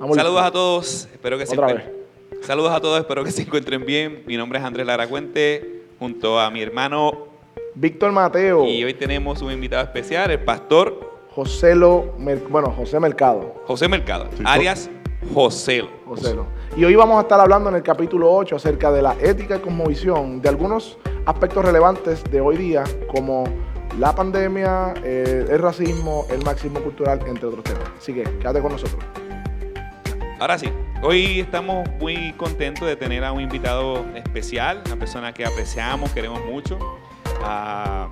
Vamos Saludos a todos, espero que se encuentren. Saludos a todos, espero que se encuentren bien. Mi nombre es Andrés Lara Cuente, junto a mi hermano, Víctor Mateo, y hoy tenemos un invitado especial, el pastor Joselo, Mer- bueno, José Mercado. José Mercado, Sí, alias Joselo. Joselo. Y hoy vamos a estar hablando en el capítulo 8 acerca de la ética y cosmovisión, de algunos aspectos relevantes de hoy día, como la pandemia, eh, el racismo, el marxismo cultural, entre otros temas. Así que quédate con nosotros. Ahora sí, hoy estamos muy contentos de tener a un invitado especial, una persona que apreciamos, queremos mucho, a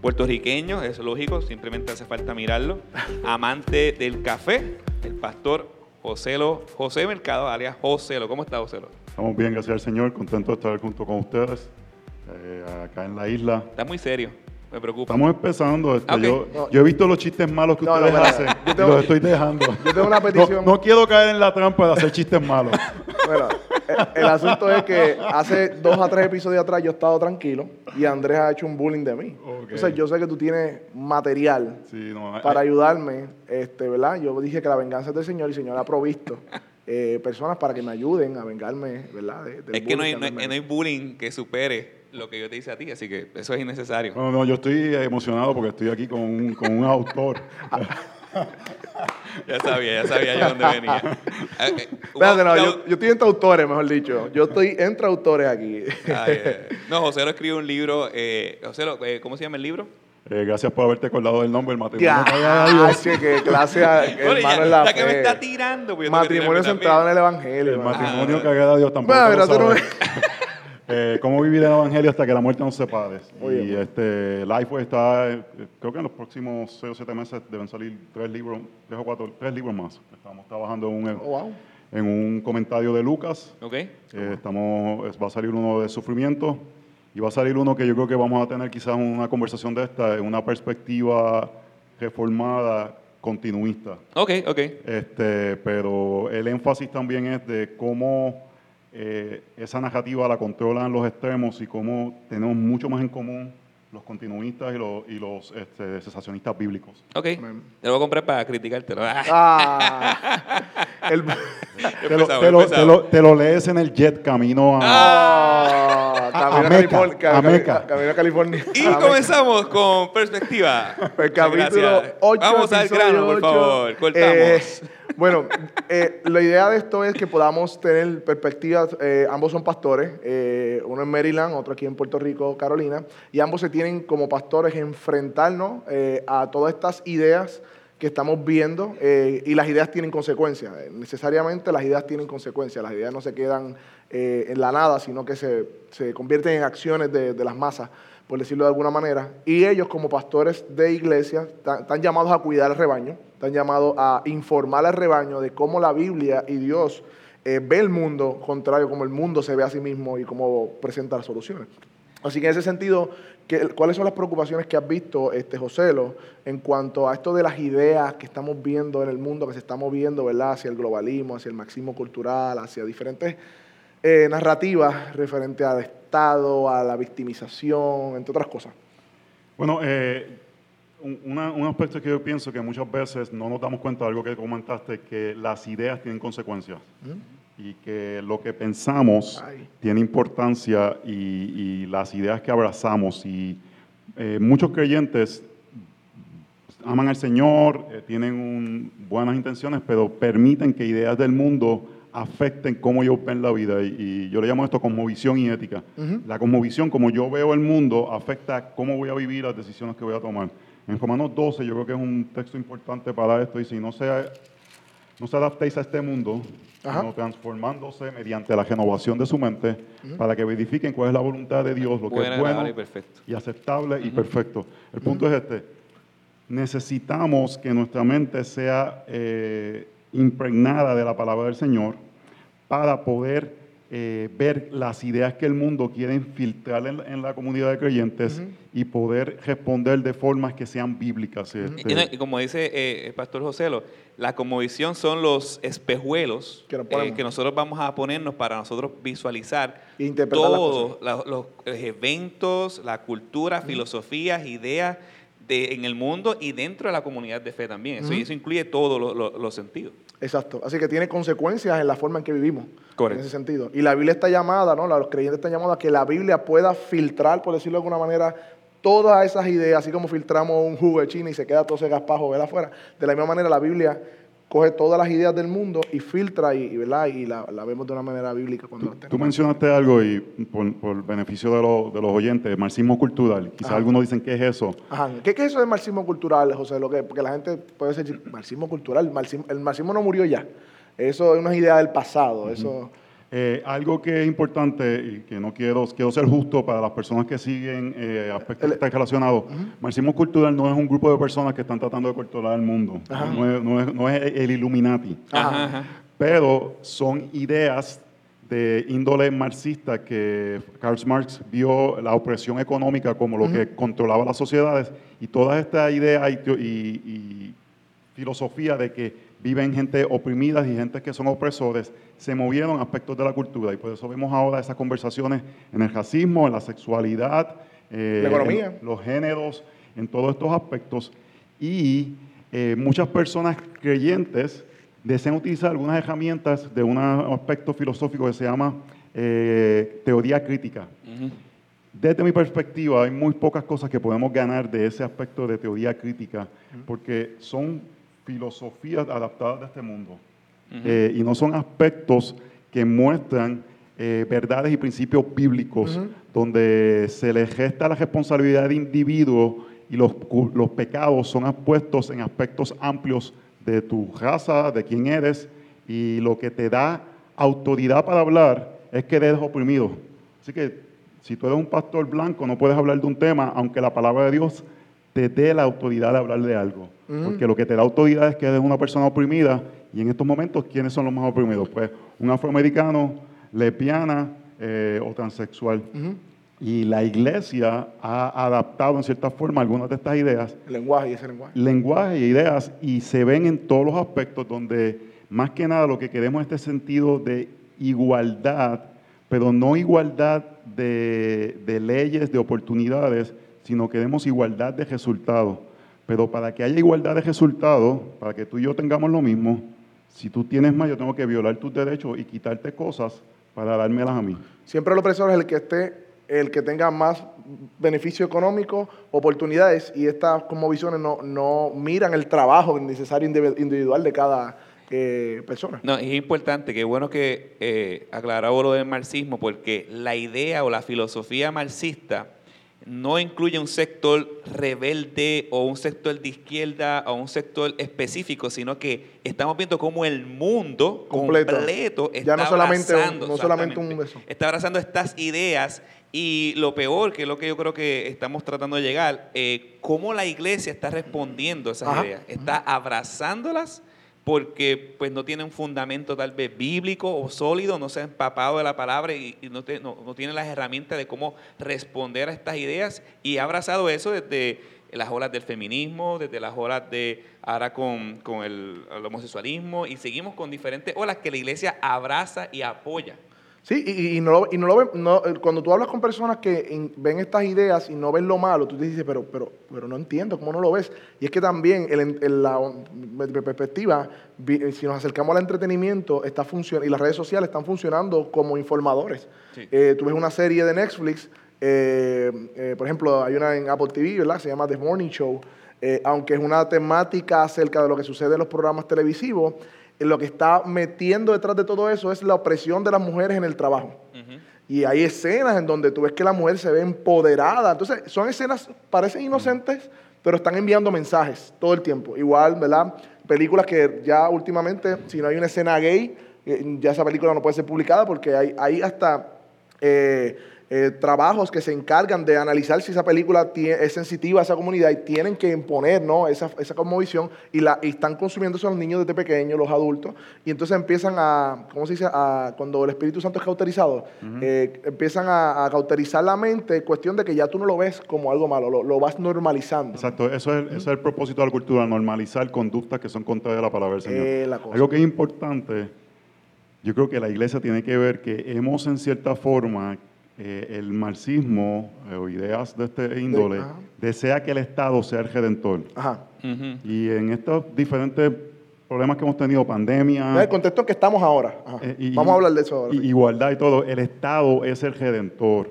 puertorriqueño, es lógico, simplemente hace falta mirarlo, amante del café, el pastor Joselo, José Mercado, alias Joselo. ¿Cómo está Joselo? Estamos bien, gracias al Señor, contento de estar junto con ustedes eh, acá en la isla. Está muy serio, me preocupa. Estamos empezando. este, yo, No. yo he visto los chistes malos que No, no, ustedes mira, hacen yo y los estoy dejando. Yo tengo una petición. No, no quiero caer en la trampa de hacer chistes malos. Bueno, el, el asunto es que hace dos a tres episodios atrás yo he estado tranquilo y Andrés ha hecho un bullying de mí. Entonces yo sé que tú tienes material Sí, no, hay- para ayudarme, este, ¿verdad? Yo dije que la venganza es del Señor y el Señor ha provisto eh, personas para que me ayuden a vengarme, ¿verdad? De- Es que no hay, no, hay, no hay bullying que supere lo que yo te hice a ti, así que eso es innecesario. no, no, yo estoy emocionado porque estoy aquí con un, con un autor. Ya sabía, ya sabía yo dónde venía. Eh, eh, Espérate, no, yo, yo estoy entre autores, mejor dicho. Yo estoy entre autores aquí. Ay, no, José lo escribió un libro. Eh, José, lo- eh, ¿cómo se llama el libro? Eh, gracias por haberte acordado del nombre, el matrimonio. Ya, que clase, a- hermano ya, la que me está tirando. pues Matrimonio centrado en también. el Evangelio. El matrimonio que haga Dios tampoco. Bueno, lo Eh, cómo vivir el evangelio hasta que la muerte nos separe. Y bien. este Lifeway está, eh, creo que en los próximos 6 o 7 meses deben salir tres libros, tres o cuatro, tres libros más. Estamos trabajando en un, Oh, wow. en un comentario de Lucas. ¿Ok? Eh, estamos, es- va a salir uno de sufrimiento y va a salir uno que yo creo que vamos a tener quizás una conversación de esta, en una perspectiva reformada, continuista. Ok, ok. Este, pero el énfasis también es de cómo eh, esa narrativa la controlan los extremos y cómo tenemos mucho más en común los continuistas y los, y los este, cesacionistas bíblicos. Ok. Amén. Te lo voy a comprar para criticártelo. Ah, el, Te lo, te lo- te lo- te lo lees en el jet camino a... ah, camino a a, Meca, California. a Meca. Camino a California. Y A Meca. comenzamos con perspectiva. El capítulo Gracias. 8. Vamos al grano, por favor. Cortamos. bueno, eh, la idea de esto es que podamos tener perspectivas. eh, ambos son pastores, eh, uno en Maryland, otro aquí en Puerto Rico, Carolina, y ambos se tienen como pastores enfrentarnos eh, a todas estas ideas que estamos viendo eh, y las ideas tienen consecuencias. Eh, necesariamente las ideas tienen consecuencias, las ideas no se quedan eh, en la nada, sino que se, se convierten en acciones de, de las masas, por decirlo de alguna manera. Y ellos como pastores de iglesia están, están llamados a cuidar al rebaño, están llamados a informar al rebaño de cómo la Biblia y Dios eh, ve el mundo, contrario como el mundo se ve a sí mismo y cómo presenta las soluciones. Así que en ese sentido, ¿qué- ¿cuáles son las preocupaciones que has visto, este, Joselo, en cuanto a esto de las ideas que estamos viendo en el mundo, que se está moviendo, ¿verdad?, hacia el globalismo, hacia el marxismo cultural, hacia diferentes eh, narrativas referente al Estado, a la victimización, entre otras cosas. Bueno, eh, un, una- un aspecto que yo pienso que muchas veces no nos damos cuenta de algo que comentaste, que las ideas tienen consecuencias y que lo que pensamos Ay. tiene importancia y, y las ideas que abrazamos y eh, muchos creyentes aman al Señor, eh, tienen un- buenas intenciones, pero permiten que ideas del mundo afecten cómo ellos ven la vida. Y, y yo le llamo esto cosmovisión y ética. La cosmovisión, como yo veo el mundo, afecta cómo voy a vivir las decisiones que voy a tomar. En Romanos 12 yo creo que es un texto importante para esto. Y si no se, no se adaptéis a este mundo, Ajá. sino transformándose mediante la renovación de su mente, para que verifiquen cuál es la voluntad de Dios, lo que es bueno agradable y perfecto. y aceptable y perfecto. El punto es este. Necesitamos que nuestra mente sea eh, impregnada de la palabra del Señor para poder eh, ver las ideas que el mundo quiere infiltrar en, en la comunidad de creyentes y poder responder de formas que sean bíblicas. este. Y, no- y como dice eh, el pastor Joselo, la conmovisión son los espejuelos Que eh, que nosotros vamos a ponernos para nosotros visualizar E todos los, eventos, la cultura, filosofías, ideas de, en el mundo y dentro de la comunidad de fe también. Eso, y eso incluye todos lo- lo- los sentidos. Exacto. Así que tiene consecuencias en la forma en que vivimos. Correcto. En ese sentido. Y la Biblia está llamada, ¿no? Los creyentes están llamados a que la Biblia pueda filtrar, por decirlo de alguna manera, todas esas ideas, así como filtramos un jugo de China y se queda todo ese gaspajo ¿verdad? afuera. De la misma manera, la Biblia coge todas las ideas del mundo y filtra y, y, ¿verdad? y la, la vemos de una manera bíblica cuando Tú, tú mencionaste algo y por, por beneficio de, lo- de los oyentes, marxismo cultural. Quizás Ajá. algunos dicen, ¿qué es eso? Ajá. ¿Qué, qué es eso de marxismo cultural, José? Lo que, porque la gente puede decir, marxismo cultural, marxismo- el marxismo no murió ya. Eso es una idea del pasado. Eso, Eh, algo que es importante y que no quiero, quiero ser justo para las personas que siguen eh, aspectos que están relacionados. Marxismo cultural no es un grupo de personas que están tratando de controlar el mundo. No es, no es- no es el Illuminati. Ajá. Ajá, ajá. Pero son ideas de índole marxista que Karl Marx vio la opresión económica como lo que controlaba las sociedades y toda esta idea y, teo- y- y filosofía de que viven gente oprimida y gente que son opresores, se movieron aspectos de la cultura y por eso vemos ahora esas conversaciones en el racismo, en la sexualidad, eh, La economía. en los géneros, en todos estos aspectos y eh, muchas personas creyentes desean utilizar algunas herramientas de un aspecto filosófico que se llama eh, teoría crítica. Ujú. Desde mi perspectiva, hay muy pocas cosas que podemos ganar de ese aspecto de teoría crítica, porque son filosofías adaptadas de este mundo. Eh, y no son aspectos que muestran eh, verdades y principios bíblicos, donde se le gesta la responsabilidad del individuo y los, los pecados son puestos en aspectos amplios de tu raza, de quién eres, y lo que te da autoridad para hablar es que eres oprimido. Así que si tú eres un pastor blanco, no puedes hablar de un tema, aunque la palabra de Dios te dé la autoridad de hablar de algo. Porque lo que te da autoridad es que eres una persona oprimida. Y en estos momentos, ¿quiénes son los más oprimidos? Pues un afroamericano, lesbiana eh, o transexual. Y la iglesia ha adaptado en cierta forma algunas de estas ideas, el lenguaje y ese lenguaje. lenguaje y ideas, y se ven en todos los aspectos donde más que nada lo que queremos es este sentido de igualdad, pero no igualdad de, de leyes, de oportunidades, sino queremos igualdad de resultados. Pero para que haya igualdad de resultados, para que tú y yo tengamos lo mismo, si tú tienes más, yo tengo que violar tus derechos y quitarte cosas para dármelas a mí. Siempre el opresor es el que esté, el que tenga más beneficio económico, oportunidades, y estas como visiones no, no miran el trabajo necesario indivi- individual de cada eh, persona. No, es importante, qué bueno que eh, aclaraba lo del marxismo, porque la idea o la filosofía marxista no incluye un sector rebelde o un sector de izquierda o un sector específico, sino que estamos viendo cómo el mundo Completo. completo, Ya está no solamente un- abrazando, no solamente un exactamente, eso. está abrazando estas ideas y lo peor, que es lo que yo creo que estamos tratando de llegar, eh, cómo la iglesia está respondiendo a esas Ajá. ideas, está abrazándolas porque pues no tiene un fundamento tal vez bíblico o sólido, no se ha empapado de la palabra y, no, te- las herramientas de cómo responder a estas ideas y ha abrazado eso desde las olas del feminismo, desde las olas de ahora con, con el, el homosexualismo y seguimos con diferentes olas que la iglesia abraza y apoya. Sí, y, y no lo, y no lo ven, no, cuando tú hablas con personas que in- ven estas ideas y no ven lo malo, tú te dices, pero, pero, pero no entiendo, ¿cómo no lo ves? Y es que también, el, en la perspectiva, eh, si nos acercamos al entretenimiento, está funcion- y las redes sociales están funcionando como informadores. Sí. Eh, tú ves una serie de Netflix, eh, eh, por ejemplo, hay una en Apple TV, ¿verdad? Se llama The Morning Show. Aunque es una temática acerca de lo que sucede en los programas televisivos, lo que está metiendo detrás de todo eso es la opresión de las mujeres en el trabajo. Y hay escenas en donde tú ves que la mujer se ve empoderada. Entonces, son escenas, parecen inocentes, pero están enviando mensajes todo el tiempo. Igual, ¿verdad? Películas que ya últimamente, si no hay una escena gay, eh, ya esa película no puede ser publicada porque hay, hay hasta eh, eh, trabajos que se encargan de analizar si esa película es sensitiva a esa comunidad y tienen que imponer ¿no? esa, esa y, la, y están consumiendo eso los niños desde pequeños, los adultos, y entonces empiezan a, ¿cómo se dice? A- cuando el Espíritu Santo es cauterizado, eh, empiezan a, a cauterizar la mente, cuestión de que ya tú no lo ves como algo malo, lo, lo vas normalizando. Exacto, eso es, es el propósito de la cultura, normalizar conductas que son contrarias a la palabra del Señor. Eh, la cosa. Algo que es importante, yo creo que la iglesia tiene que ver que hemos en cierta forma, eh, el marxismo eh, o ideas de este índole, ajá. desea que el Estado sea el redentor. Ajá. Y en estos diferentes problemas que hemos tenido, pandemia. En el contexto en que estamos ahora. Eh, y- Vamos a hablar de eso ahora. y- igualdad y todo. El Estado es el redentor.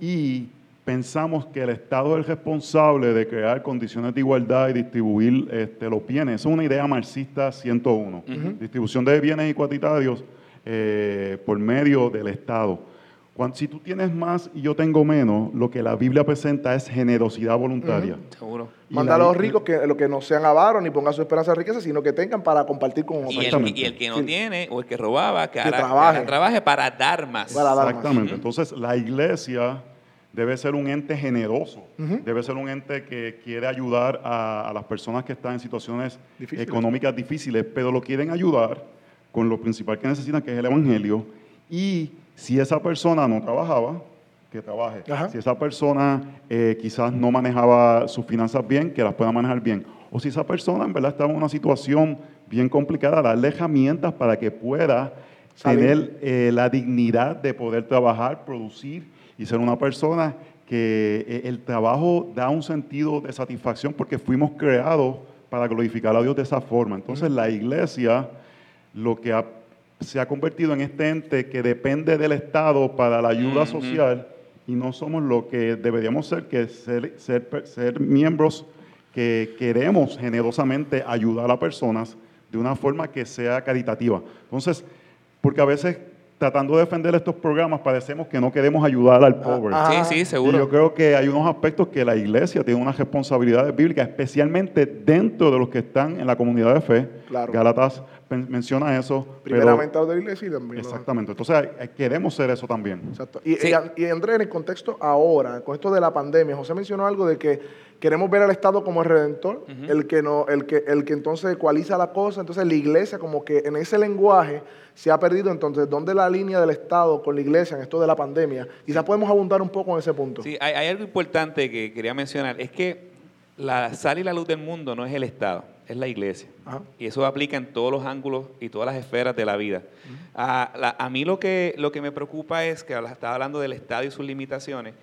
Y pensamos que el Estado es el responsable de crear condiciones de igualdad y distribuir este, los bienes. Esa es una idea marxista 101. Distribución de bienes igualitarios eh, por medio del Estado. Cuando, si tú tienes más y yo tengo menos, lo que la Biblia presenta es generosidad voluntaria. Seguro. Y Manda a los ricos que, lo que no sean avaros ni pongan su esperanza en riqueza, sino que tengan para compartir con Y otros. Exactamente. y el que no Sí. tiene o el que robaba, que, Que hará- trabaje. que trabaje para dar más. Para dar más. Exactamente. Entonces, la iglesia debe ser un ente generoso, debe ser un ente que quiere ayudar a, a las personas que están en situaciones Difíciles. económicas difíciles, pero lo quieren ayudar con lo principal que necesitan, que es el Evangelio. Y si esa persona no trabajaba, que trabaje. Ajá. Si esa persona eh, quizás no manejaba sus finanzas bien, que las pueda manejar bien. O si esa persona en verdad estaba en una situación bien complicada, darle herramientas para que pueda Salir. tener eh, la dignidad de poder trabajar, producir y ser una persona que eh, el trabajo da un sentido de satisfacción porque fuimos creados para glorificar a Dios de esa forma. Entonces la iglesia lo que ha- se ha convertido en este ente que depende del Estado para la ayuda social y no somos lo que deberíamos ser, que ser, ser, ser miembros que queremos generosamente ayudar a personas de una forma que sea caritativa. Entonces, porque a veces tratando de defender estos programas parecemos que no queremos ayudar al pobre. ah, Sí, sí, Y seguro. yo creo que hay unos aspectos que la iglesia tiene unas responsabilidades bíblicas, especialmente dentro de los que están en la comunidad de fe. Claro. Gálatas pen- menciona eso. pero- Primeramente a los de la iglesia y también. exactamente. Entonces queremos ser eso también. Exacto. Y, Sí. y, y Andrés, en el contexto ahora, con esto de la pandemia, José mencionó algo de que queremos ver al Estado como el redentor, el que no, el que, el que entonces ecualiza la cosa, entonces la iglesia como que en ese lenguaje se ha perdido, entonces, ¿dónde la línea del Estado con la iglesia en esto de la pandemia? Quizás podemos abundar un poco en ese punto. Sí, hay, hay algo importante que quería mencionar. Es que la sal y la luz del mundo no es el Estado, es la iglesia. Ajá. Y eso aplica en todos los ángulos y todas las esferas de la vida. a, la- a mí lo que, lo que me preocupa es, que estaba hablando del Estado y sus limitaciones,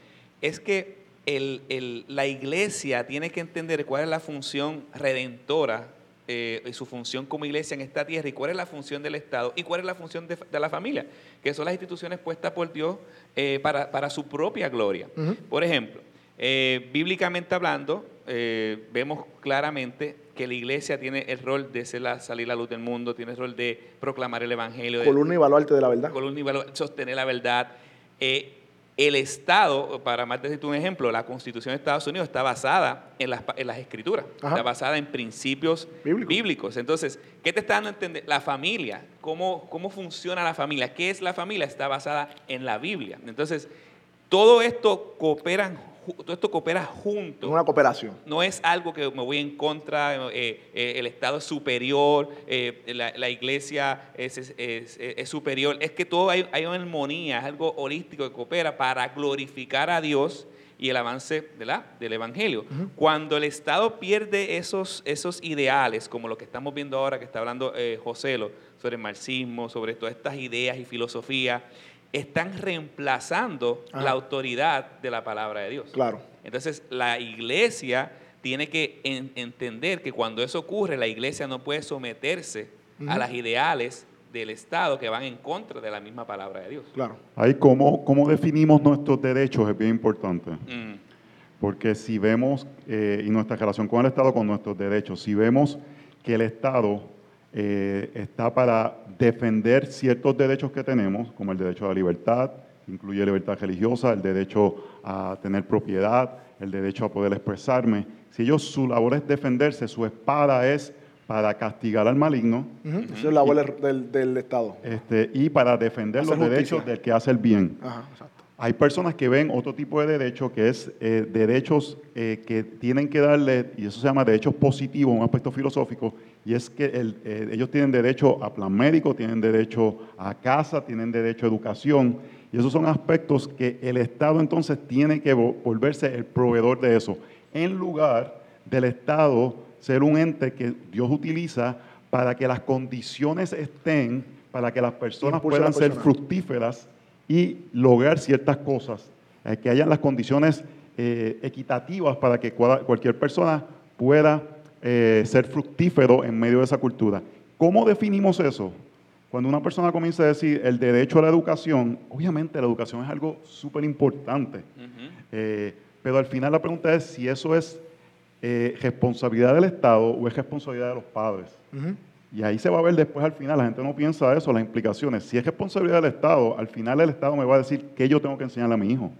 es que el- el- la iglesia tiene que entender cuál es la función redentora eh, y su función como iglesia en esta tierra y cuál es la función del Estado y cuál es la función de, de la familia, que son las instituciones puestas por Dios eh, para, para su propia gloria. Por ejemplo, eh, bíblicamente hablando, vemos claramente que la iglesia tiene el rol de ser la, salir la luz del mundo, tiene el rol de proclamar el evangelio, de Columna y baluarte de la verdad. columna y sostener la verdad. Eh, el Estado, para más decirte un ejemplo, la Constitución de Estados Unidos está basada en las, pa- en las escrituras, Ajá. está basada en principios Bíblicos. bíblicos. Entonces, ¿qué te está dando a entender? La familia, ¿cómo, ¿cómo funciona la familia? ¿Qué es la familia? Está basada en la Biblia. Entonces, todo esto coopera, todo esto coopera Es junto una cooperación. no es algo que me voy en contra, eh, eh, el Estado es superior, eh, la, la iglesia es, es- es- es superior, es que todo hay, hay una armonía, es algo holístico que coopera para glorificar a Dios y el avance ¿verdad? del Evangelio. Cuando el Estado pierde esos, esos ideales, como lo que estamos viendo ahora, que está hablando Joselo, sobre el marxismo, sobre todas estas ideas y filosofía, están reemplazando Ajá. la autoridad de la palabra de Dios. Claro. Entonces, la iglesia tiene que en- entender que cuando eso ocurre, la iglesia no puede someterse a las ideales del Estado que van en contra de la misma palabra de Dios. Claro. Ahí cómo, cómo definimos nuestros derechos es bien importante. Mm, Porque si vemos, eh, y nuestra relación con el Estado, con nuestros derechos, si vemos que el Estado eh, está para defender ciertos derechos que tenemos, como el derecho a la libertad, incluye libertad religiosa, el derecho a tener propiedad, el derecho a poder expresarme, si ellos su labor es defenderse, su espada es para castigar al maligno Ujú. Esa es la abuela del, del Estado. este, y para defender Hacer los justicia. derechos del que hace el bien. Ajá, exacto. Hay personas que ven otro tipo de derecho que es eh, derechos eh, que tienen que darle, y eso se llama derechos positivos, un aspecto filosófico, y es que el- eh, ellos tienen derecho a plan médico, tienen derecho a casa, tienen derecho a educación, y esos son aspectos que el Estado entonces tiene que vo- volverse el proveedor de eso, en lugar del Estado ser un ente que Dios utiliza para que las condiciones estén, para que las personas puedan ser fructíferas y lograr ciertas cosas, eh, que hayan las condiciones eh, equitativas para que cualquier persona pueda eh, ser fructífero en medio de esa cultura. ¿Cómo definimos eso? Cuando una persona comienza a decir el derecho a la educación, obviamente la educación es algo súper importante, eh, pero al final la pregunta es si eso es eh, responsabilidad del Estado o es responsabilidad de los padres. Y ahí se va a ver después al final, la gente no piensa eso, las implicaciones. Si es responsabilidad del Estado, al final el Estado me va a decir qué yo tengo que enseñarle a mi hijo.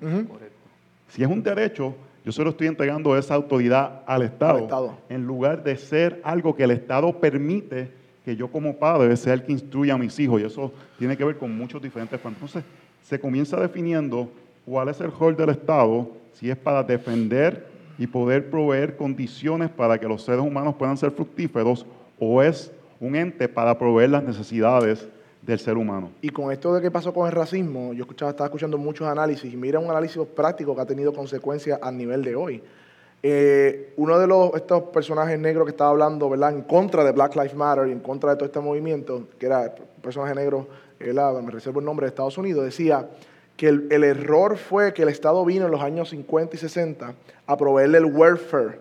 Si es un derecho, yo solo estoy entregando esa autoridad al Estado, al Estado, en lugar de ser algo que el Estado permite que yo como padre sea el que instruya a mis hijos. Y eso tiene que ver con muchos diferentes Entonces, se comienza definiendo cuál es el rol del Estado, si es para defender y poder proveer condiciones para que los seres humanos puedan ser fructíferos o es un ente para proveer las necesidades del ser humano. Y con esto de qué pasó con el racismo, yo escuchaba, estaba escuchando muchos análisis y mira un análisis práctico que ha tenido consecuencias a nivel de hoy. Eh, uno de los, estos personajes negros que estaba hablando, ¿verdad? En contra de Black Lives Matter y en contra de todo este movimiento, que era personaje negro, me reservo el nombre de Estados Unidos, decía que el, error fue que el Estado vino en los años 50 y 60 a proveerle el welfare.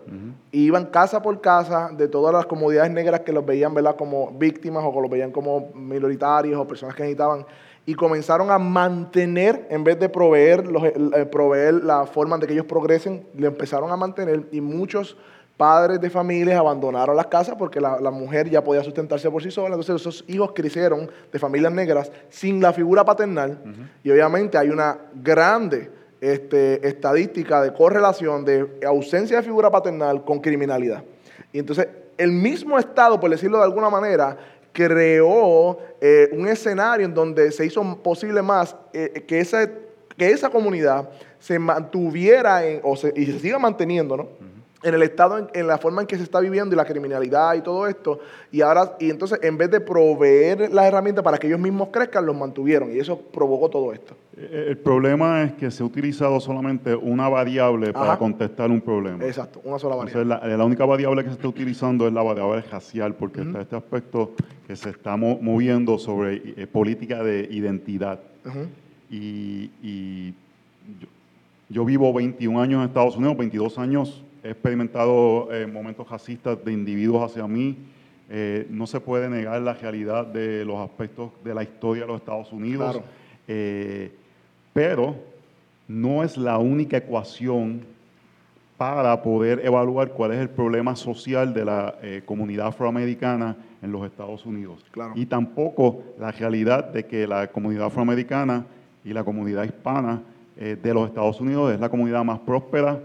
y iban casa por casa de todas las comunidades negras que los veían ¿verdad? como víctimas o que los veían como minoritarios o personas que necesitaban. Y comenzaron a mantener, en vez de proveer, los, eh, proveer la forma de que ellos progresen, le empezaron a mantener y muchos padres de familias abandonaron las casas porque la, mujer ya podía sustentarse por sí sola. Entonces esos hijos crecieron de familias negras sin la figura paternal. Y obviamente hay una grande este, estadística de correlación de ausencia de figura paternal con criminalidad. Y entonces el mismo Estado, por decirlo de alguna manera, creó eh, un escenario en donde se hizo posible más eh, que, esa, que esa comunidad se mantuviera o y se siga manteniendo, ¿no? En el estado, en, la forma en que se está viviendo y la criminalidad y todo esto. Y ahora, y entonces, en vez de proveer las herramientas para que ellos mismos crezcan, los mantuvieron. Y eso provocó todo esto. Eh, el problema es que se ha utilizado solamente una variable para contestar un problema. Exacto, una sola variable. la, única variable que se está utilizando es la variable racial, porque está este aspecto que se está moviendo sobre eh, política de identidad. Y, yo, yo vivo 21 años en Estados Unidos, 22 años he experimentado eh, momentos racistas de individuos hacia mí. Eh, no se puede negar la realidad de los aspectos de la historia de los Estados Unidos. Eh, pero no es la única ecuación para poder evaluar cuál es el problema social de la comunidad afroamericana en los Estados Unidos. Y tampoco la realidad de que la comunidad afroamericana y la comunidad hispana de los Estados Unidos es la comunidad más próspera,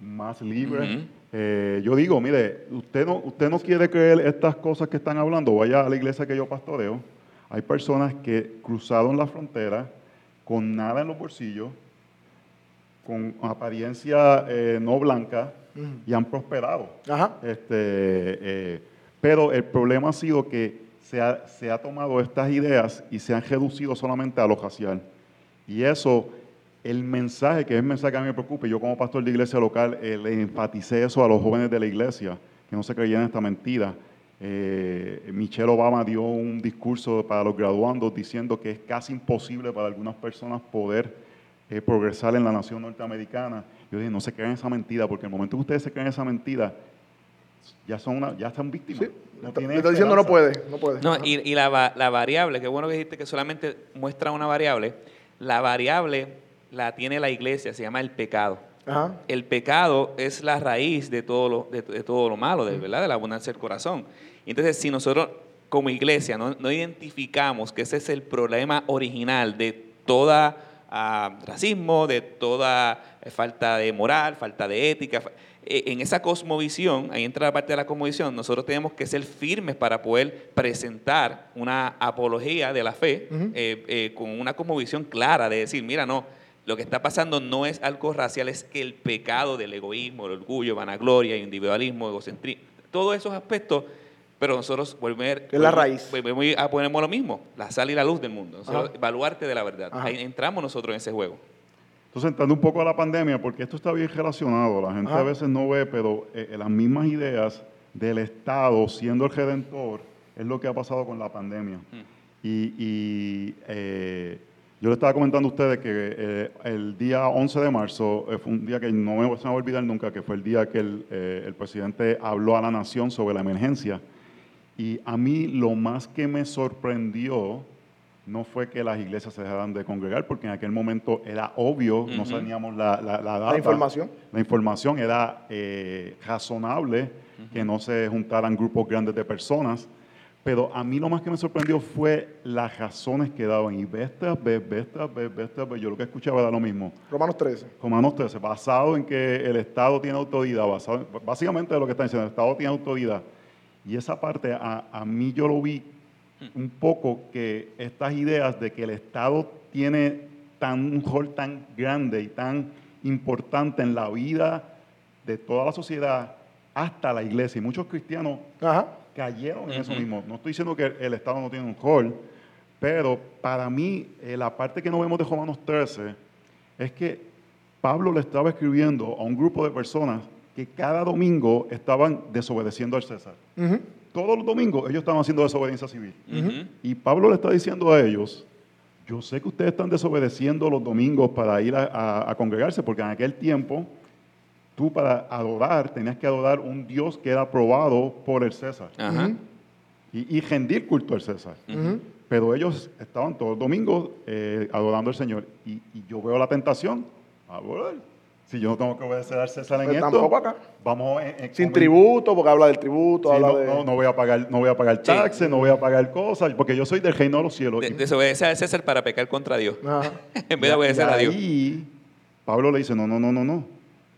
más libre. Eh, yo digo, mire, usted no, usted no quiere creer estas cosas que están hablando, vaya a la iglesia que yo pastoreo. Hay personas que cruzaron la frontera con nada en los bolsillos, con apariencia eh, no blanca y han prosperado. Este, eh, pero el problema ha sido que se ha, se ha tomado estas ideas y se han reducido solamente a lo racial. Y eso el mensaje, que es el mensaje que a mí me preocupa, yo como pastor de iglesia local eh, le enfaticé eso a los jóvenes de la iglesia, que no se creían esta mentira. Eh, Michelle Obama dio un discurso para los graduandos diciendo que es casi imposible para algunas personas poder eh, progresar en la nación norteamericana. Yo dije, no se crean esa mentira, porque en el momento que ustedes se creen esa mentira, ya son una, ya están víctimas. Sí. No está diciendo no puede, no puede. No, y, y la, la variable, qué bueno que dijiste que solamente muestra una variable. La variable la tiene la iglesia, se llama el pecado. El pecado es la raíz de todo lo, de, todo lo malo, de, ¿verdad? de la abundancia del corazón. Entonces, si nosotros como iglesia no, identificamos que ese es el problema original de toda ah, racismo, de toda eh, falta de moral, falta de ética, e, en esa cosmovisión, ahí entra la parte de la cosmovisión, nosotros tenemos que ser firmes para poder presentar una apología de la fe eh, eh, con una cosmovisión clara de decir, mira, no, lo que está pasando no es algo racial, es que el pecado del egoísmo, el orgullo, vanagloria, individualismo, egocentrismo, todos esos aspectos, pero nosotros volver, es la raíz. Volvemos a poner lo mismo, la sal y la luz del mundo, evaluarte de la verdad. Ahí entramos nosotros en ese juego. Entonces, entrando un poco a la pandemia, porque esto está bien relacionado, la gente a veces no ve, pero eh, las mismas ideas del Estado siendo el redentor es lo que ha pasado con la pandemia. Mm. Y, y eh, Yo le estaba comentando a ustedes que eh, el día 11 de marzo eh, fue un día que no me, se me va a olvidar nunca, que fue el día que el, eh, el presidente habló a la nación sobre la emergencia. Y a mí lo más que me sorprendió no fue que las iglesias se dejaran de congregar, porque en aquel momento era obvio, no teníamos la, la, la data. información. La información era eh, razonable que no se juntaran grupos grandes de personas. Pero a mí lo más que me sorprendió fue las razones que daban. Y vez tras vez, tras vez, tras vez, yo lo que escuchaba era lo mismo. Romanos 13. Romanos 13, basado en que el Estado tiene autoridad, basado, básicamente lo que está diciendo, el Estado tiene autoridad. Y esa parte, a, a mí yo lo vi un poco que estas ideas de que el Estado tiene tan, un rol tan grande y tan importante en la vida de toda la sociedad, hasta la iglesia. Y muchos cristianos Ajá. Cayeron en eso mismo. No estoy diciendo que el Estado no tiene un rol, pero para mí eh, la parte que no vemos de Romanos 13 es que Pablo le estaba escribiendo a un grupo de personas que cada domingo estaban desobedeciendo al César. Todos los domingos ellos estaban haciendo desobediencia civil. Y Pablo le está diciendo a ellos, yo sé que ustedes están desobedeciendo los domingos para ir a, a- a congregarse, porque en aquel tiempo tú para adorar tenías que adorar un Dios que era aprobado por el César Ajá. Y, y rendir culto al César. Pero ellos estaban todos los domingos eh, adorando al Señor. Y, y yo veo la tentación. A ver, si yo no tengo que obedecer al César en Pues esto, tampoco acá. vamos en- en- Sin tributo, porque habla del tributo, Sí, habla no, de... no, no voy a pagar, no voy a pagar Sí. taxes, no voy a pagar cosas, porque yo soy del reino de los cielos. De- Y- desobedece a César para pecar contra Dios. En vez de obedecer y a Dios. ahí Pablo le dice, no, no, no, no, no.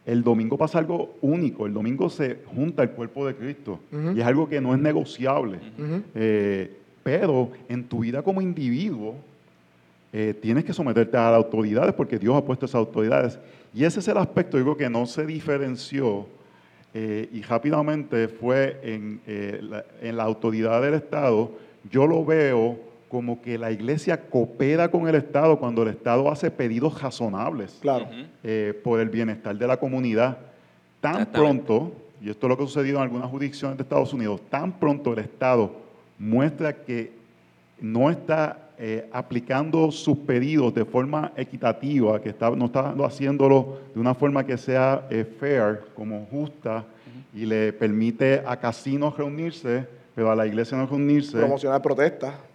El domingo pasa algo único. El domingo se junta el cuerpo de Cristo. Y es algo que no es negociable. Eh, pero en tu vida como individuo, eh, tienes que someterte a las autoridades porque Dios ha puesto esas autoridades. Y ese es el aspecto, digo, que no se diferenció eh, y rápidamente fue en, la, en la autoridad del Estado. Yo lo veo como que la iglesia coopera con el Estado cuando el Estado hace pedidos razonables Claro. Eh, por el bienestar de la comunidad. Tan pronto, y esto es lo que ha sucedido en algunas jurisdicciones de Estados Unidos, tan pronto el Estado muestra que no está eh, aplicando sus pedidos de forma equitativa, que está, no está haciéndolo de una forma que sea eh, fair, como justa, y le permite a casinos reunirse, pero a la iglesia no reunirse. Promocionar protestas.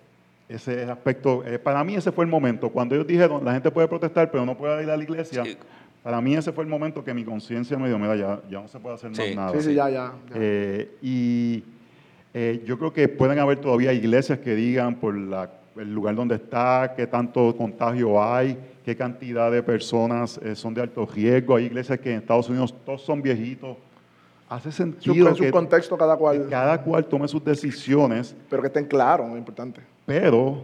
Ese aspecto, eh, para mí ese fue el momento. Cuando ellos dijeron, la gente puede protestar, pero no puede ir a la iglesia, Sí. para mí ese fue el momento que mi conciencia me dio, mira, ya, ya no se puede hacer más Sí. nada. Sí, sí, ya, ya. ya. Eh, y eh, yo creo que pueden haber todavía iglesias que digan por la- el lugar donde está, qué tanto contagio hay, qué cantidad de personas eh, son de alto riesgo. Hay iglesias que en Estados Unidos todos son viejitos. Hace sentido en su que, contexto cada que cual, cada cual tome sus decisiones pero que estén claros, es importante. pero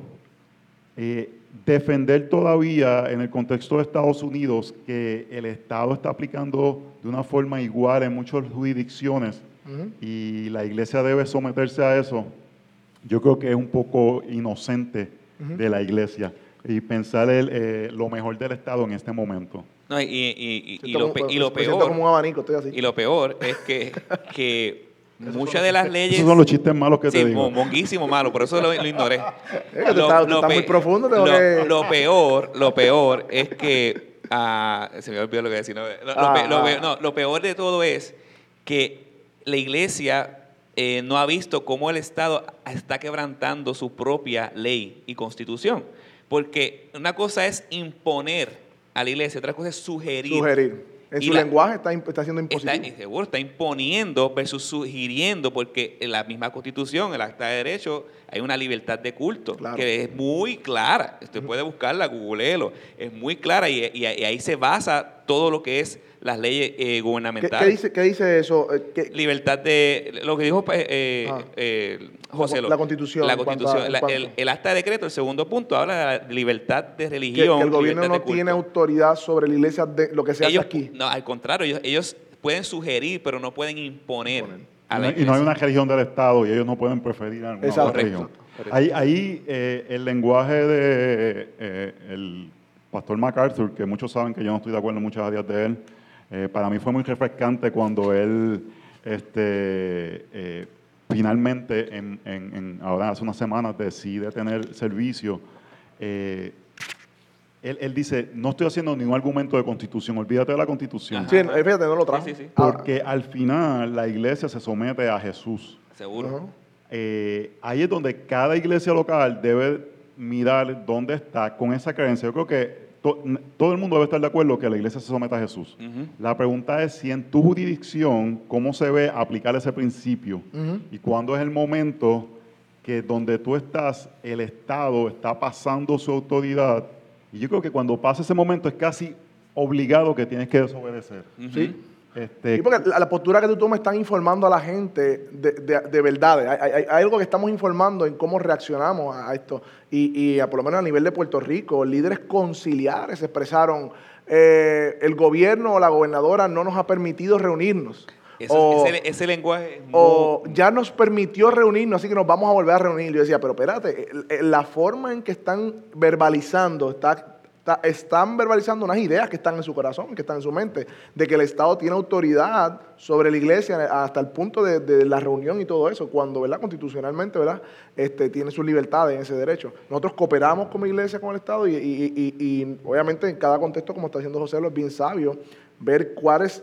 eh, defender todavía en el contexto de Estados Unidos que el Estado está aplicando de una forma igual en muchas jurisdicciones y la iglesia debe someterse a eso, yo creo que es un poco inocente de la iglesia y pensar el, eh, lo mejor del Estado en este momento. No, y, y- y- y lo, como- y lo me siento como un peor, abanico, estoy así. y lo peor es que, que muchas de las leyes... Esos son los chistes malos que Sí, te digo. mo- monguísimo malo, por eso lo, lo ignoré. que tú estás- tú estás muy profundo, lo, que- lo peor, lo peor es que ah, se me olvidó lo que decía. No, lo, lo pe- lo Ah, pe- ah. no, lo peor de todo es que la iglesia eh, no ha visto cómo el Estado está quebrantando su propia ley y constitución. Porque una cosa es imponer a la iglesia, otra cosa es sugerir. Sugerir. En Y su la- lenguaje está, está siendo Está, seguro, está imponiendo versus sugiriendo, porque en la misma constitución, el acta de derecho, hay una libertad de culto Claro. que es muy clara. Usted puede buscarla, googleelo. Es muy clara y, y- y ahí se basa todo lo que es las leyes eh, ¿Qué, gubernamentales. qué dice, ¿Qué dice eso? Eh, ¿qué- Libertad de. Lo que dijo pues, eh, Ah. eh, José. La- lo- la Constitución, La Constitución. la- el, el acta de decreto, el segundo punto, habla de la libertad de que, religión. que el gobierno no tiene autoridad sobre la iglesia de lo que se hace ellos, aquí. No, al contrario, ellos, ellos pueden sugerir, pero no pueden imponer. Imponer. a Y la no, y no hay iglesia. una religión del Estado y ellos no pueden preferir alguna Exacto. otra religión. Ahí, ahí, eh, el lenguaje de eh, el pastor MacArthur, que muchos saben que yo no estoy de acuerdo en muchas áreas de él, eh, para mí fue muy refrescante cuando él este, eh, finalmente, en, en- en- ahora hace unas semanas, decide tener servicio. eh, él, él dice, no estoy haciendo ningún argumento de constitución, olvídate de la constitución. Sí, fíjate, no lo trajo. Sí, sí, sí. Porque al final la iglesia se somete a Jesús. Seguro. Eh, ahí es donde cada iglesia local debe mirar dónde está con esa creencia. Yo creo que to- todo el mundo debe estar de acuerdo que la iglesia se someta a Jesús. La pregunta es si en tu jurisdicción, ¿cómo se ve aplicar ese principio? Y cuándo es el momento que donde tú estás, el Estado está pasando su autoridad. Y yo creo que cuando pasa ese momento es casi obligado que tienes que desobedecer. Sí. Este, Sí, porque la, la postura que tú tomas están informando a la gente de, de, de verdades. Hay, hay- hay algo que estamos informando en cómo reaccionamos a esto. Y, y a, por lo menos a nivel de Puerto Rico, líderes conciliares expresaron, eh, el gobierno o la gobernadora no nos ha permitido reunirnos. Eso- o, ese, ese lenguaje es o muy- ya nos permitió reunirnos, así que nos vamos a volver a reunir. Yo decía, pero espérate, la forma en que están verbalizando, está, está- están verbalizando unas ideas que están en su corazón, que están en su mente, de que el Estado tiene autoridad sobre la iglesia hasta el punto de, de la reunión y todo eso, cuando, ¿verdad? Constitucionalmente, ¿verdad? Este, tiene sus libertades en ese derecho. Nosotros cooperamos como iglesia con el Estado y, y- y- y, obviamente en cada contexto, como está diciendo José, lo es bien sabio ver cuáles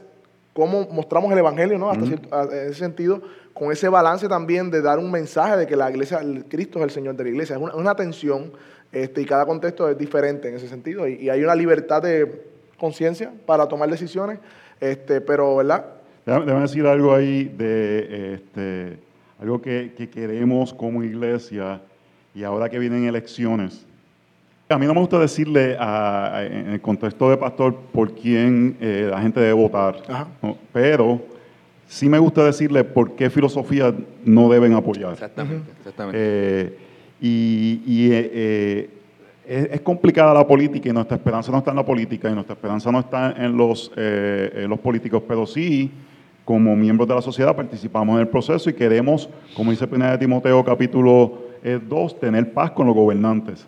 cómo mostramos el evangelio, ¿no? Hasta cierto- en ese sentido, con ese balance también de dar un mensaje de que la iglesia, el Cristo es el Señor de la iglesia. Es una, una tensión, este, y cada contexto es diferente en ese sentido. Y, y hay una libertad de conciencia para tomar decisiones, este, pero, ¿verdad? Déjame, déjame decir algo ahí de este, algo que, que queremos como iglesia y ahora que vienen elecciones. A mí no me gusta decirle a- a- en el contexto de pastor por quién eh, la gente debe votar, Ajá. ¿no? pero sí me gusta decirle por qué filosofía no deben apoyar. Exactamente, exactamente. Eh, y eh, eh, es, complicada la política y nuestra esperanza no está en la política y nuestra esperanza no está en los, eh, políticos, pero sí, como miembros de la sociedad, participamos en el proceso y queremos, como dice 1 de Timoteo capítulo 2, tener paz con los gobernantes.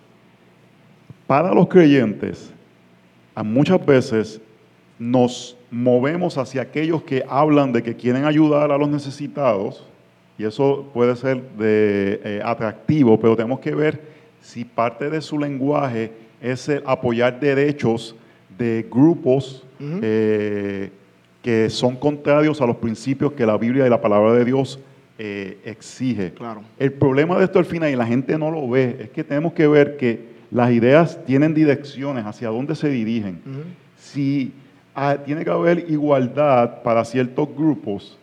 Para los creyentes, muchas veces nos movemos hacia aquellos que hablan de que quieren ayudar a los necesitados, y eso puede ser de, eh, atractivo, pero tenemos que ver si parte de su lenguaje es el apoyar derechos de grupos eh, que son contrarios a los principios que la Biblia y la palabra de Dios eh, exige. Claro. El problema de esto al final, y la gente no lo ve, es que tenemos que ver que las ideas tienen direcciones hacia dónde se dirigen. Si ah, tiene que haber igualdad para ciertos grupos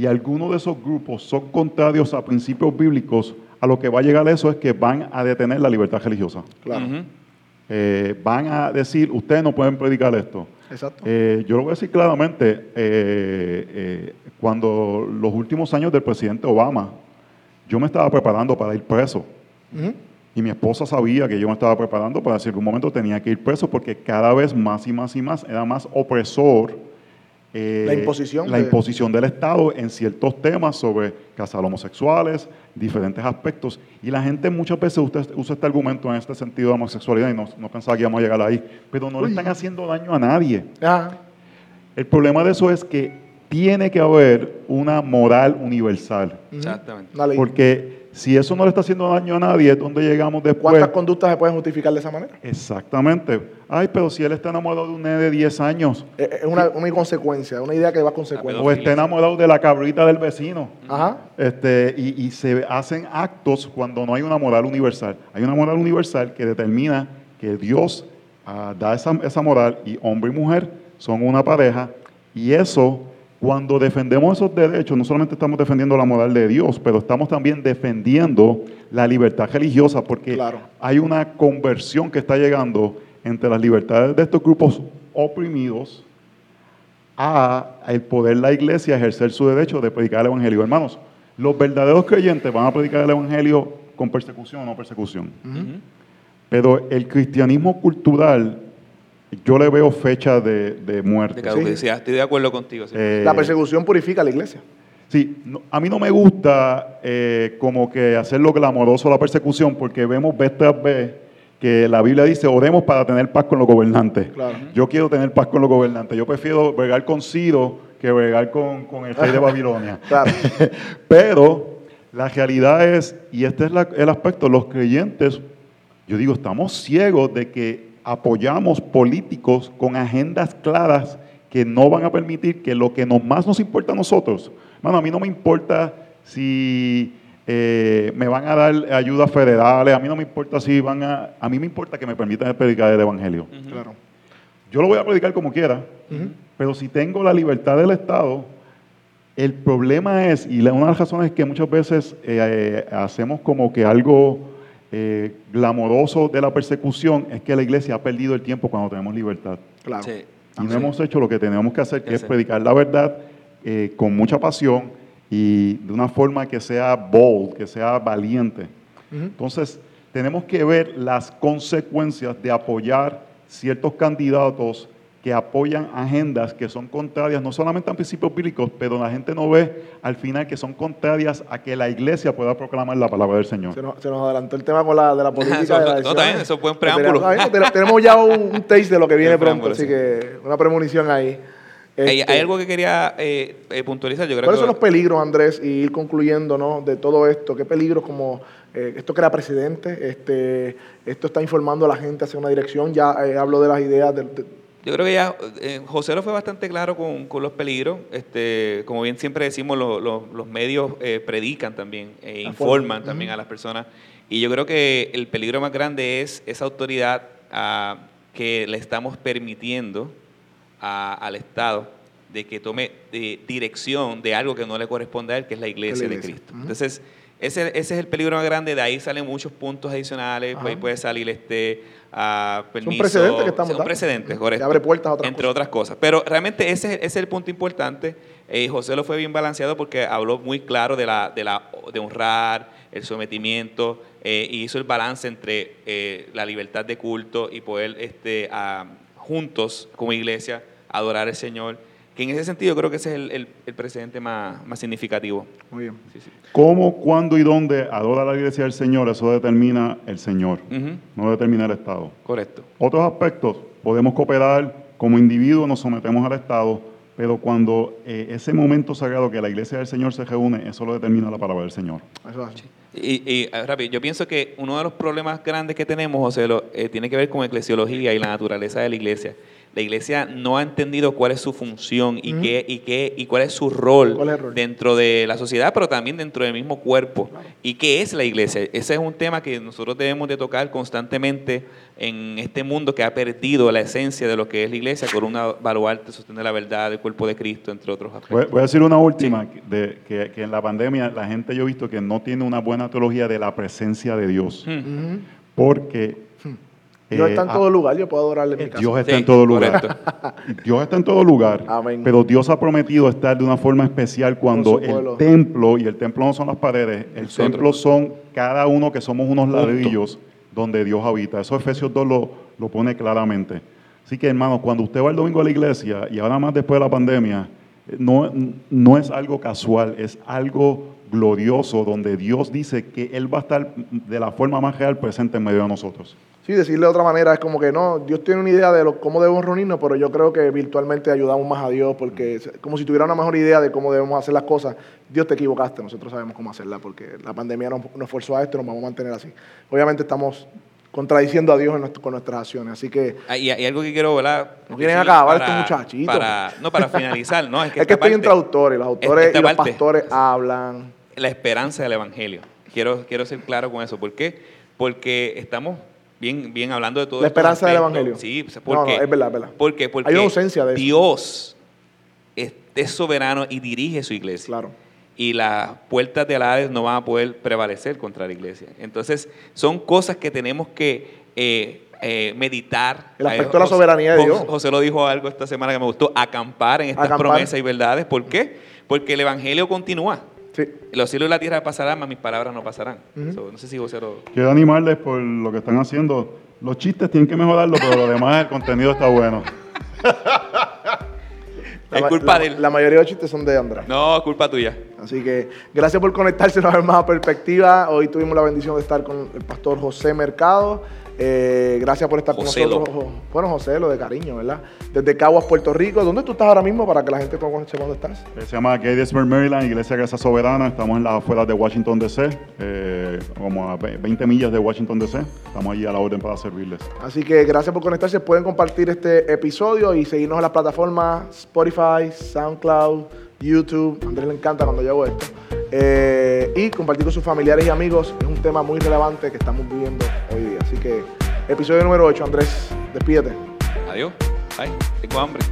y algunos de esos grupos son contrarios a principios bíblicos, a lo que va a llegar eso es que van a detener la libertad religiosa. Claro. Eh, van a decir, ustedes no pueden predicar esto. Exacto. Eh, yo lo voy a decir claramente, eh, eh, cuando los últimos años del presidente Obama, yo me estaba preparando para ir preso. Y mi esposa sabía que yo me estaba preparando para si en algún momento tenía que ir preso porque cada vez más y más y más era más opresor. Eh, La imposición la de- imposición del Estado en ciertos temas sobre casar homosexuales, diferentes aspectos. Y la gente muchas veces usted, usa este argumento en este sentido de homosexualidad y no, no pensaba que íbamos a llegar ahí. Pero no Uy. le están haciendo daño a nadie. Ajá. El problema de eso es que tiene que haber una moral universal. Exactamente. Porque si eso no le está haciendo daño a nadie, es donde llegamos después. ¿Cuántas conductas se pueden justificar de esa manera? Exactamente. Ay, pero si él está enamorado de un nene de 10 años, Es una, una inconsecuencia, una idea que va a consecuencia. o está enamorado de la cabrita del vecino, Ajá. este, y, y se hacen actos cuando no hay una moral universal. Hay una moral universal que determina que Dios ah, da esa, esa moral y hombre y mujer son una pareja, y eso, cuando defendemos esos derechos, no solamente estamos defendiendo la moral de Dios, pero estamos también defendiendo la libertad religiosa, porque Claro. hay una conversión que está llegando entre las libertades de estos grupos oprimidos a el poder la iglesia ejercer su derecho de predicar el evangelio. Hermanos, los verdaderos creyentes van a predicar el evangelio con persecución o no persecución. Ujú. Pero el cristianismo cultural, yo le veo fecha de, de muerte. De caducidad. Estoy de acuerdo contigo. sí. Eh, La persecución purifica a la iglesia. Sí, no- a mí no me gusta eh, como que hacerlo glamoroso la persecución porque vemos vez tras vez que la Biblia dice oremos para tener paz con los gobernantes. Claro. Yo quiero tener paz con los gobernantes. Yo prefiero bregar con Ciro que bregar con, con el rey de Babilonia. Claro. Pero la realidad es, y este es la- el aspecto, los creyentes, yo digo, estamos ciegos de que apoyamos políticos con agendas claras que no van a permitir que lo que nos, más nos importa a nosotros, bueno, a mí no me importa si eh, me van a dar ayudas federales, a mí no me importa si van a, a mí me importa que me permitan predicar el Evangelio. Claro. Yo lo voy a predicar como quiera, pero si tengo la libertad del Estado, el problema es, y una de las razones es que muchas veces eh, eh, hacemos como que algo eh, glamoroso de la persecución, es que la iglesia ha perdido el tiempo cuando tenemos libertad. Claro. Sí. Y no hemos hecho lo que tenemos que hacer, que es predicar la verdad eh, con mucha pasión y de una forma que sea bold, que sea valiente. Entonces, tenemos que ver las consecuencias de apoyar ciertos candidatos que apoyan agendas que son contrarias no solamente a principios bíblicos, pero la gente no ve al final que son contrarias a que la iglesia pueda proclamar la palabra del Señor. Se nos, se nos adelantó el tema con la, de la política. Eso- de la no, bien, eso fue un preámbulo. Tenemos, tenemos ya un, un taste de lo que viene pronto, así sí. que una premonición ahí. Hay, Este, hay algo que quería eh, eh, puntualizar. Yo creo ¿Cuáles que son los peligros, Andrés, y ir concluyendo ¿no? de todo esto? ¿Qué peligros como eh, esto crea precedentes? Este, esto está informando a la gente hacia una dirección. Ya eh, hablo de las ideas. de- de- Yo creo que ya eh, José lo fue bastante claro con, con los peligros. Este, como bien siempre decimos, lo- lo- los medios eh, predican también, e informan también a las personas. Y yo creo que el peligro más grande es esa autoridad ah, que le estamos permitiendo a- al Estado de que tome eh, dirección de algo que no le corresponde a él, que es la iglesia, de iglesia. Cristo. Entonces, ese, ese es el peligro más grande. De ahí salen muchos puntos adicionales. Pues, ahí puede salir este ah, permiso. precedentes que estamos correcto. abre puertas a otras Entre cosas. otras cosas. Pero realmente ese, es- ese es el punto importante. Eh, José lo fue bien balanceado porque habló muy claro de, la, de, la, de honrar, el sometimiento, eh, y hizo el balance entre eh, la libertad de culto y poder este, juntos como iglesia adorar al Señor. Que en ese sentido creo que ese es el, el- el precedente más, más significativo. Muy bien. Sí, sí. ¿Cómo, cuándo y dónde adora la iglesia del Señor? Eso determina el Señor, Ujú, no determina el Estado. Correcto. Otros aspectos, podemos cooperar como individuos, nos sometemos al Estado, pero cuando eh, ese momento sagrado que la iglesia del Señor se reúne, eso lo determina la palabra del Señor. Eso es así. Y, y, rápido, yo pienso que uno de los problemas grandes que tenemos, José, lo- eh, tiene que ver con eclesiología y la naturaleza de la iglesia. La iglesia no ha entendido cuál es su función y, qué, y, qué, y cuál es su rol, ¿Cuál es el rol? dentro de la sociedad, pero también dentro del mismo cuerpo. ¿Y qué es la iglesia? Ese es un tema que nosotros debemos de tocar constantemente en este mundo que ha perdido la esencia de lo que es la iglesia, con una baluarte, sostener la verdad del cuerpo de Cristo, entre otros Voy, aspectos. voy a decir una última, de, que, que en la pandemia la gente yo he visto que no tiene una buena teología de la presencia de Dios, porque... Dios eh, está en a- todo lugar, yo puedo adorarle en mi casa. Dios está Sí, en todo lugar. correcto. Dios está en todo lugar. Amén. Pero Dios ha prometido estar de una forma especial cuando el templo, y el templo no son las paredes, el Nosotros. templo son cada uno que somos unos Punto. ladrillos donde Dios habita. Eso Efesios 2 lo, lo pone claramente. Así que hermanos, cuando usted va el domingo a la iglesia y ahora más después de la pandemia, no, no es algo casual, es algo glorioso donde Dios dice que Él va a estar de la forma más real presente en medio de nosotros. Sí, decirle de otra manera es como que no, Dios tiene una idea de lo, cómo debemos reunirnos, pero yo creo que virtualmente ayudamos más a Dios porque es como si tuviera una mejor idea de cómo debemos hacer las cosas. Dios te equivocaste, nosotros sabemos cómo hacerla porque la pandemia nos, nos a esto nos vamos a mantener así. Obviamente estamos contradiciendo a Dios en nuestro- con nuestras acciones, así que Ah, Y hay algo que quiero, ¿verdad? No quieren acabar para- estos muchachitos. Para, no, para finalizar, ¿no? Es que, es que estoy entre autores, los autores y los parte- pastores hablan. La esperanza del Evangelio. Quiero, quiero ser claro con eso. ¿Por qué? Porque estamos bien, bien hablando de todo La esperanza del. Evangelio. Sí, No, porque, no, es verdad, es verdad. ¿Por qué? Porque Hay una ausencia de eso. Dios es, es soberano y dirige su iglesia. Claro. Y las puertas de Hades no van a poder prevalecer contra la iglesia. Entonces, son cosas que tenemos que eh, eh, meditar. El aspecto de la José- soberanía de José- Dios. José lo dijo algo esta semana que me gustó, acampar en estas Acampar. promesas y verdades. ¿Por qué? Porque el Evangelio continúa. Sí. Los cielos y la tierra pasarán, mas mis palabras no pasarán. Ujú. So, no sé si José lo... Quiero animarles por lo que están haciendo. Los chistes tienen que mejorarlo, pero lo demás, el contenido está bueno. La Es culpa la- de él. La mayoría de los chistes son de Andrés. No, es culpa tuya. Así que gracias por conectarse una vez más a Perspectiva. Hoy tuvimos la bendición de estar con el pastor José Mercado. Eh, gracias por estar Joselo. con nosotros. Bueno, José, lo de cariño, ¿verdad? Desde Caguas, Puerto Rico. ¿Dónde tú estás ahora mismo para que la gente sepa dónde estás? Eh, Se llama Gettysburg, Maryland, Iglesia Gracia Soberana. Estamos en las afueras de Washington, D.C., eh, como a ve- 20 millas de Washington, D.C. Estamos allí a la orden para servirles. Así que gracias por conectarse. Pueden compartir este episodio y seguirnos en las plataformas Spotify, SoundCloud, YouTube. A Andrés le encanta cuando yo hago esto. Eh, y compartir con sus familiares y amigos. Es un tema muy relevante que estamos viviendo hoy día. Así que episodio número 8. Andrés, despídete. Adiós. Bye. Tengo hambre.